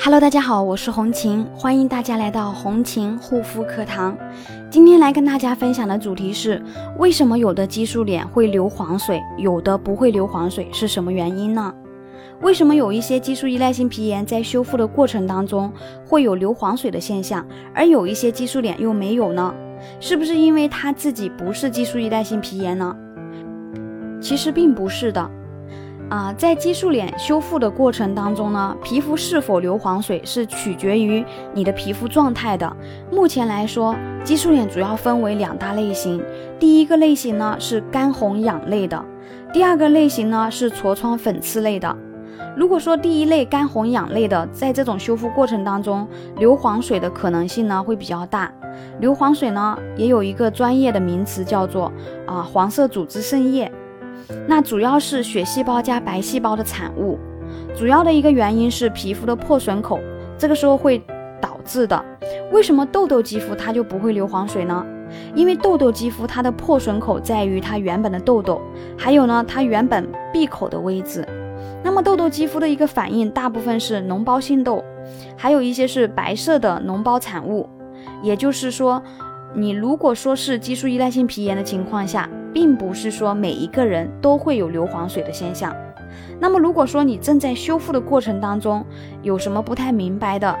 Hello，大家好，我是红琴，欢迎大家来到红琴护肤课堂。今天来跟大家分享的主题是：为什么有的激素脸会流黄水，有的不会流黄水，是什么原因呢？为什么有一些激素依赖性皮炎在修复的过程当中会有流黄水的现象，而有一些激素脸又没有呢？是不是因为它自己不是激素依赖性皮炎呢？其实并不是的。啊，在激素脸修复的过程当中呢，皮肤是否流黄水是取决于你的皮肤状态的。目前来说，激素脸主要分为两大类型，第一个类型呢是干红痒类的，第二个类型呢是痤疮粉刺类的。如果说第一类干红痒类的，在这种修复过程当中流黄水的可能性呢会比较大。流黄水呢也有一个专业的名词叫做啊黄色组织渗液。那主要是血细胞加白细胞的产物，主要的一个原因是皮肤的破损口，这个时候会导致的。为什么痘痘肌肤它就不会流黄水呢？因为痘痘肌肤它的破损口在于它原本的痘痘，还有呢它原本闭口的位置。那么痘痘肌肤的一个反应，大部分是脓包性痘，还有一些是白色的脓包产物。也就是说，你如果说是激素依赖性皮炎的情况下。并不是说每一个人都会有流黄水的现象。那么，如果说你正在修复的过程当中，有什么不太明白的，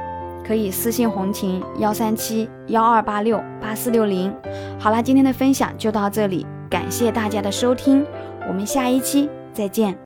可以私信红琴幺三七幺二八六八四六零。好啦，今天的分享就到这里，感谢大家的收听，我们下一期再见。